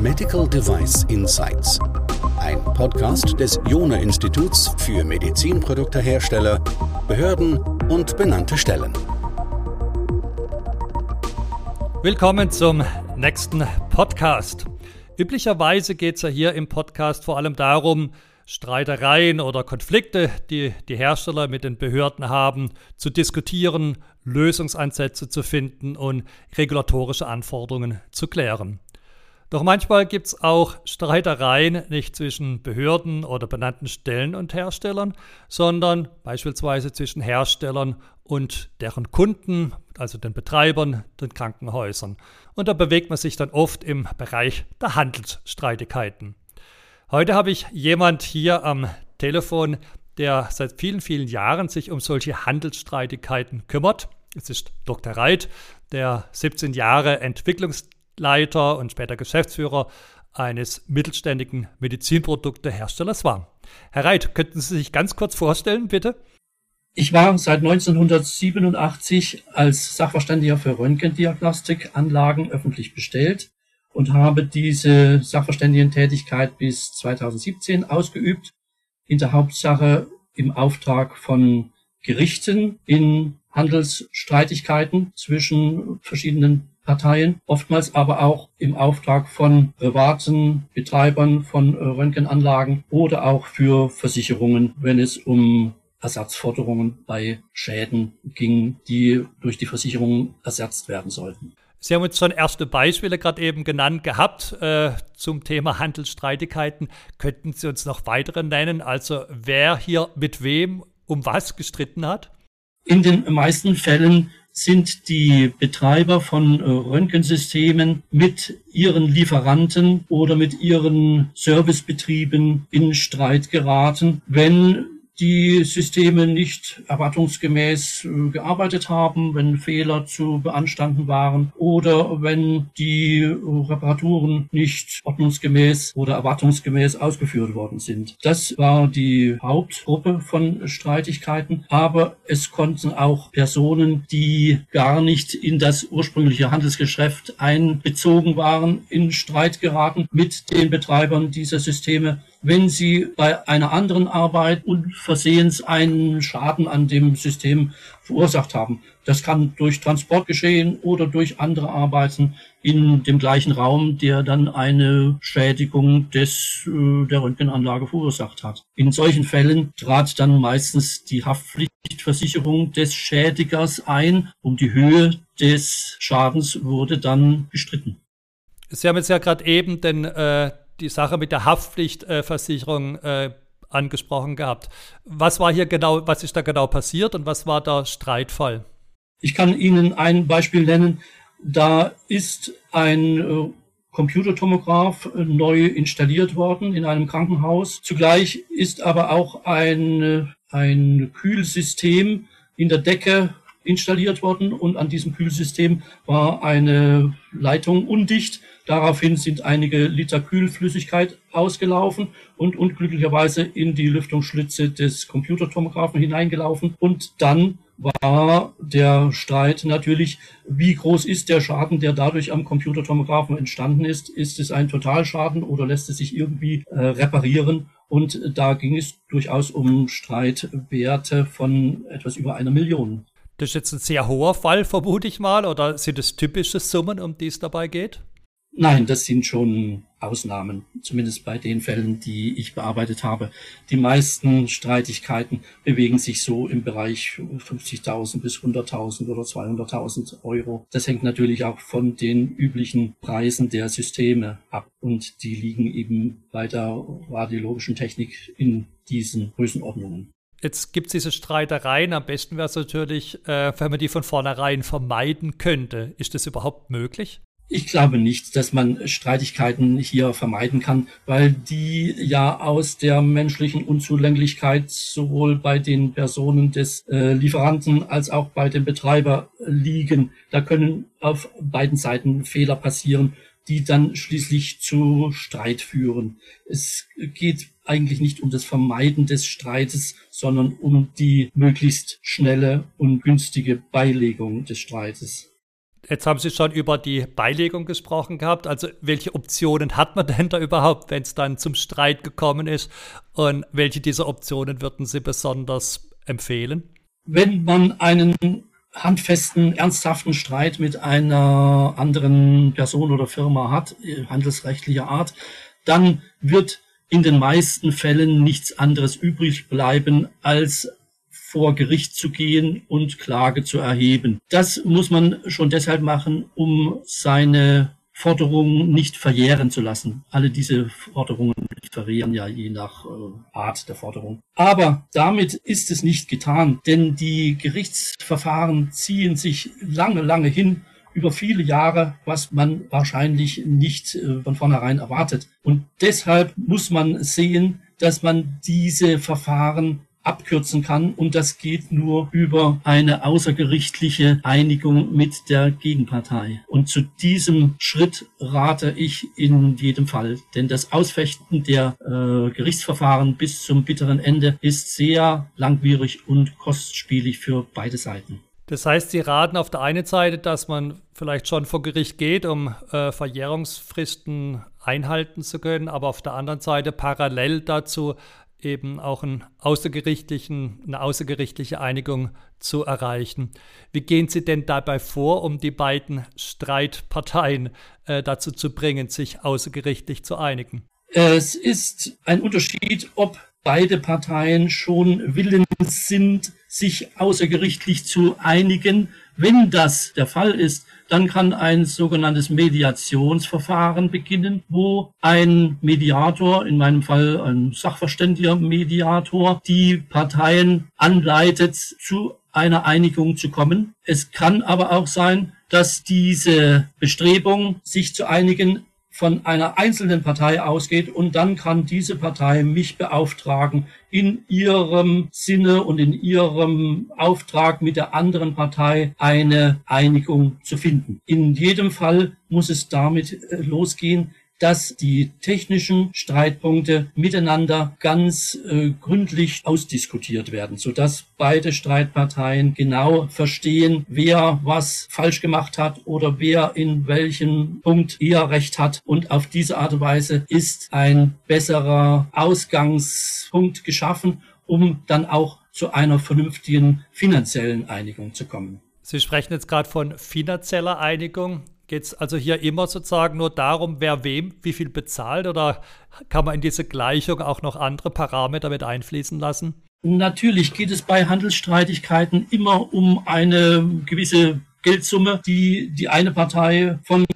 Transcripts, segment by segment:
Medical Device Insights. Ein Podcast des Jona Instituts für Medizinproduktehersteller, Behörden und benannte Stellen. Willkommen zum nächsten Podcast. Üblicherweise geht es ja hier im Podcast vor allem darum, Streitereien oder Konflikte, die die Hersteller mit den Behörden haben, zu diskutieren, Lösungsansätze zu finden und regulatorische Anforderungen zu klären. Doch manchmal gibt es auch Streitereien nicht zwischen Behörden oder benannten Stellen und Herstellern, sondern beispielsweise zwischen Herstellern und deren Kunden, also den Betreibern, den Krankenhäusern. Und da bewegt man sich dann oft im Bereich der Handelsstreitigkeiten. Heute habe ich jemand hier am Telefon, der seit vielen, vielen Jahren sich um solche Handelsstreitigkeiten kümmert. Es ist Dr. Reit, der 17 Jahre Entwicklungs Leiter und später Geschäftsführer eines mittelständigen Medizinprodukteherstellers war. Herr Reit, könnten Sie sich ganz kurz vorstellen, bitte? Ich war seit 1987 als Sachverständiger für Röntgendiagnostikanlagen öffentlich bestellt und habe diese Sachverständigentätigkeit bis 2017 ausgeübt, in der Hauptsache im Auftrag von Gerichten in Handelsstreitigkeiten zwischen verschiedenen Parteien, oftmals aber auch im Auftrag von privaten Betreibern von Röntgenanlagen oder auch für Versicherungen, wenn es um Ersatzforderungen bei Schäden ging, die durch die Versicherungen ersetzt werden sollten. Sie haben uns schon erste Beispiele gerade eben genannt gehabt äh, zum Thema Handelsstreitigkeiten. Könnten Sie uns noch weitere nennen? Also wer hier mit wem um was gestritten hat? In den meisten Fällen sind die Betreiber von äh, Röntgensystemen mit ihren Lieferanten oder mit ihren Servicebetrieben in Streit geraten, wenn die Systeme nicht erwartungsgemäß äh, gearbeitet haben, wenn Fehler zu beanstanden waren oder wenn die äh, Reparaturen nicht ordnungsgemäß oder erwartungsgemäß ausgeführt worden sind. Das war die Hauptgruppe von Streitigkeiten, aber es konnten auch Personen, die gar nicht in das ursprüngliche Handelsgeschäft einbezogen waren, in Streit geraten mit den Betreibern dieser Systeme wenn Sie bei einer anderen Arbeit unversehens einen Schaden an dem System verursacht haben. Das kann durch Transport geschehen oder durch andere Arbeiten in dem gleichen Raum, der dann eine Schädigung des, äh, der Röntgenanlage verursacht hat. In solchen Fällen trat dann meistens die Haftpflichtversicherung des Schädigers ein. Um die Höhe des Schadens wurde dann gestritten. Sie haben jetzt ja gerade eben den äh, die Sache mit der Haftpflichtversicherung äh, angesprochen gehabt. Was war hier genau, was ist da genau passiert und was war der Streitfall? Ich kann Ihnen ein Beispiel nennen. Da ist ein äh, Computertomograph äh, neu installiert worden in einem Krankenhaus. Zugleich ist aber auch ein, äh, ein Kühlsystem in der Decke installiert worden und an diesem Kühlsystem war eine Leitung undicht. Daraufhin sind einige Liter Kühlflüssigkeit ausgelaufen und unglücklicherweise in die Lüftungsschlitze des Computertomographen hineingelaufen und dann war der Streit natürlich, wie groß ist der Schaden, der dadurch am Computertomographen entstanden ist? Ist es ein Totalschaden oder lässt es sich irgendwie äh, reparieren? Und da ging es durchaus um Streitwerte von etwas über einer Million. Das ist jetzt ein sehr hoher Fall, vermute ich mal, oder sind es typische Summen, um die es dabei geht? Nein, das sind schon Ausnahmen, zumindest bei den Fällen, die ich bearbeitet habe. Die meisten Streitigkeiten bewegen sich so im Bereich 50.000 bis 100.000 oder 200.000 Euro. Das hängt natürlich auch von den üblichen Preisen der Systeme ab und die liegen eben bei der radiologischen Technik in diesen Größenordnungen. Jetzt gibt es diese Streitereien. Am besten wäre es natürlich, äh, wenn man die von vornherein vermeiden könnte. Ist das überhaupt möglich? Ich glaube nicht, dass man Streitigkeiten hier vermeiden kann, weil die ja aus der menschlichen Unzulänglichkeit sowohl bei den Personen des äh, Lieferanten als auch bei dem Betreiber liegen. Da können auf beiden Seiten Fehler passieren, die dann schließlich zu Streit führen. Es geht eigentlich nicht um das Vermeiden des Streites, sondern um die möglichst schnelle und günstige Beilegung des Streites. Jetzt haben Sie schon über die Beilegung gesprochen gehabt. Also welche Optionen hat man denn da überhaupt, wenn es dann zum Streit gekommen ist? Und welche dieser Optionen würden Sie besonders empfehlen? Wenn man einen handfesten, ernsthaften Streit mit einer anderen Person oder Firma hat, handelsrechtlicher Art, dann wird in den meisten Fällen nichts anderes übrig bleiben, als vor Gericht zu gehen und Klage zu erheben. Das muss man schon deshalb machen, um seine Forderungen nicht verjähren zu lassen. Alle diese Forderungen verjähren ja je nach äh, Art der Forderung. Aber damit ist es nicht getan, denn die Gerichtsverfahren ziehen sich lange, lange hin über viele Jahre, was man wahrscheinlich nicht äh, von vornherein erwartet. Und deshalb muss man sehen, dass man diese Verfahren abkürzen kann und das geht nur über eine außergerichtliche Einigung mit der Gegenpartei. Und zu diesem Schritt rate ich in jedem Fall, denn das Ausfechten der äh, Gerichtsverfahren bis zum bitteren Ende ist sehr langwierig und kostspielig für beide Seiten. Das heißt, Sie raten auf der einen Seite, dass man vielleicht schon vor Gericht geht, um äh, Verjährungsfristen einhalten zu können, aber auf der anderen Seite parallel dazu eben auch einen außergerichtlichen, eine außergerichtliche Einigung zu erreichen. Wie gehen Sie denn dabei vor, um die beiden Streitparteien äh, dazu zu bringen, sich außergerichtlich zu einigen? Es ist ein Unterschied, ob beide Parteien schon willens sind, sich außergerichtlich zu einigen. Wenn das der Fall ist, dann kann ein sogenanntes Mediationsverfahren beginnen, wo ein Mediator, in meinem Fall ein sachverständiger Mediator, die Parteien anleitet, zu einer Einigung zu kommen. Es kann aber auch sein, dass diese Bestrebung, sich zu einigen, von einer einzelnen Partei ausgeht und dann kann diese Partei mich beauftragen, in ihrem Sinne und in ihrem Auftrag mit der anderen Partei eine Einigung zu finden. In jedem Fall muss es damit äh, losgehen, dass die technischen Streitpunkte miteinander ganz äh, gründlich ausdiskutiert werden, sodass beide Streitparteien genau verstehen, wer was falsch gemacht hat oder wer in welchem Punkt eher recht hat. Und auf diese Art und Weise ist ein besserer Ausgangspunkt geschaffen, um dann auch zu einer vernünftigen finanziellen Einigung zu kommen. Sie sprechen jetzt gerade von finanzieller Einigung. Geht es also hier immer sozusagen nur darum, wer wem wie viel bezahlt oder kann man in diese Gleichung auch noch andere Parameter mit einfließen lassen? Natürlich geht es bei Handelsstreitigkeiten immer um eine gewisse Geldsumme, die die eine Partei von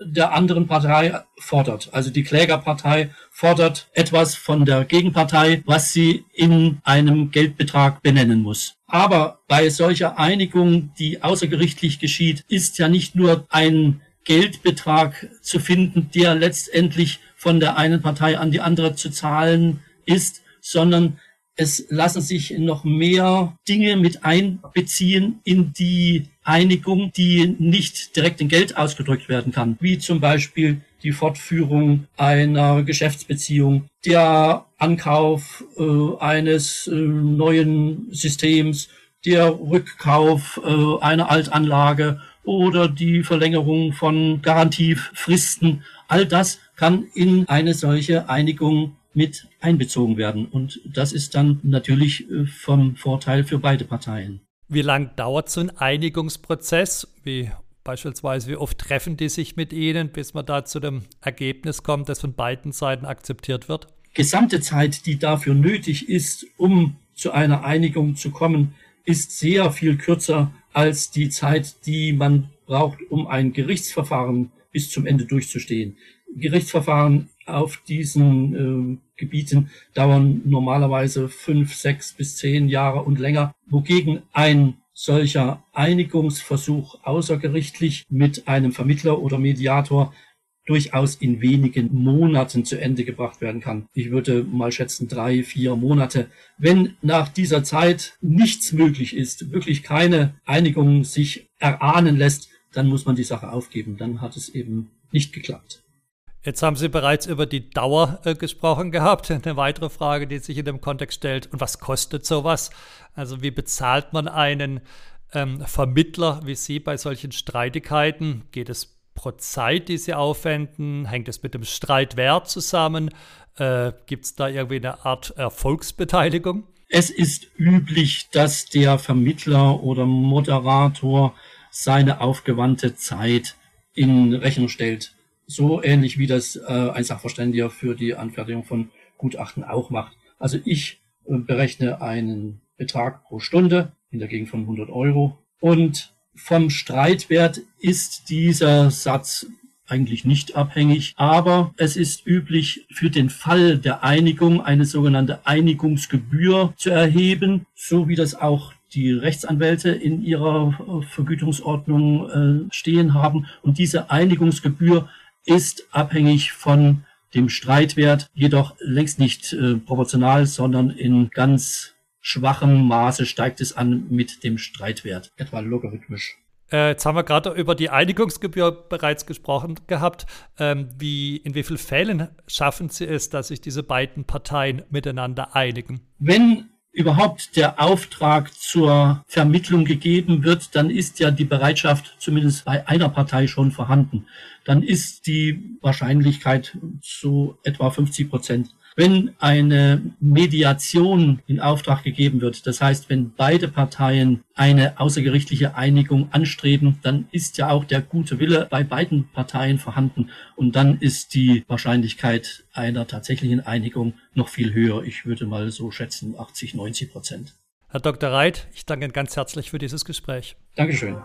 der anderen Partei fordert. Also die Klägerpartei fordert etwas von der Gegenpartei, was sie in einem Geldbetrag benennen muss. Aber bei solcher Einigung, die außergerichtlich geschieht, ist ja nicht nur ein Geldbetrag zu finden, der letztendlich von der einen Partei an die andere zu zahlen ist, sondern es lassen sich noch mehr Dinge mit einbeziehen in die Einigung, die nicht direkt in Geld ausgedrückt werden kann, wie zum Beispiel die Fortführung einer Geschäftsbeziehung, der Ankauf äh, eines äh, neuen Systems, der Rückkauf äh, einer Altanlage oder die Verlängerung von Garantiefristen. All das kann in eine solche Einigung mit einbezogen werden. Und das ist dann natürlich äh, vom Vorteil für beide Parteien. Wie lang dauert so ein Einigungsprozess? Wie beispielsweise, wie oft treffen die sich mit Ihnen, bis man da zu dem Ergebnis kommt, das von beiden Seiten akzeptiert wird? Gesamte Zeit, die dafür nötig ist, um zu einer Einigung zu kommen, ist sehr viel kürzer als die Zeit, die man braucht, um ein Gerichtsverfahren bis zum Ende durchzustehen. Gerichtsverfahren auf diesen äh, Gebieten dauern normalerweise fünf, sechs bis zehn Jahre und länger, wogegen ein solcher Einigungsversuch außergerichtlich mit einem Vermittler oder Mediator durchaus in wenigen Monaten zu Ende gebracht werden kann. Ich würde mal schätzen drei, vier Monate. Wenn nach dieser Zeit nichts möglich ist, wirklich keine Einigung sich erahnen lässt, dann muss man die Sache aufgeben. Dann hat es eben nicht geklappt. Jetzt haben Sie bereits über die Dauer äh, gesprochen gehabt. Eine weitere Frage, die sich in dem Kontext stellt. Und was kostet sowas? Also wie bezahlt man einen ähm, Vermittler wie Sie bei solchen Streitigkeiten? Geht es pro Zeit, die Sie aufwenden? Hängt es mit dem Streitwert zusammen? Äh, Gibt es da irgendwie eine Art Erfolgsbeteiligung? Es ist üblich, dass der Vermittler oder Moderator seine aufgewandte Zeit in Rechnung stellt. So ähnlich wie das äh, ein Sachverständiger für die Anfertigung von Gutachten auch macht. Also ich äh, berechne einen Betrag pro Stunde in der Gegend von 100 Euro und vom Streitwert ist dieser Satz eigentlich nicht abhängig, aber es ist üblich, für den Fall der Einigung eine sogenannte Einigungsgebühr zu erheben, so wie das auch die Rechtsanwälte in ihrer äh, Vergütungsordnung äh, stehen haben. Und diese Einigungsgebühr ist abhängig von dem Streitwert, jedoch längst nicht äh, proportional, sondern in ganz schwachem Maße steigt es an mit dem Streitwert, etwa logarithmisch. Äh, jetzt haben wir gerade über die Einigungsgebühr bereits gesprochen gehabt. Ähm, wie, in wie vielen Fällen schaffen Sie es, dass sich diese beiden Parteien miteinander einigen? Wenn überhaupt der Auftrag zur Vermittlung gegeben wird, dann ist ja die Bereitschaft zumindest bei einer Partei schon vorhanden. Dann ist die Wahrscheinlichkeit so etwa 50 Prozent. Wenn eine Mediation in Auftrag gegeben wird, das heißt, wenn beide Parteien eine außergerichtliche Einigung anstreben, dann ist ja auch der gute Wille bei beiden Parteien vorhanden und dann ist die Wahrscheinlichkeit einer tatsächlichen Einigung noch viel höher. Ich würde mal so schätzen 80, 90 Prozent. Herr Dr. Reit, ich danke Ihnen ganz herzlich für dieses Gespräch. Dankeschön.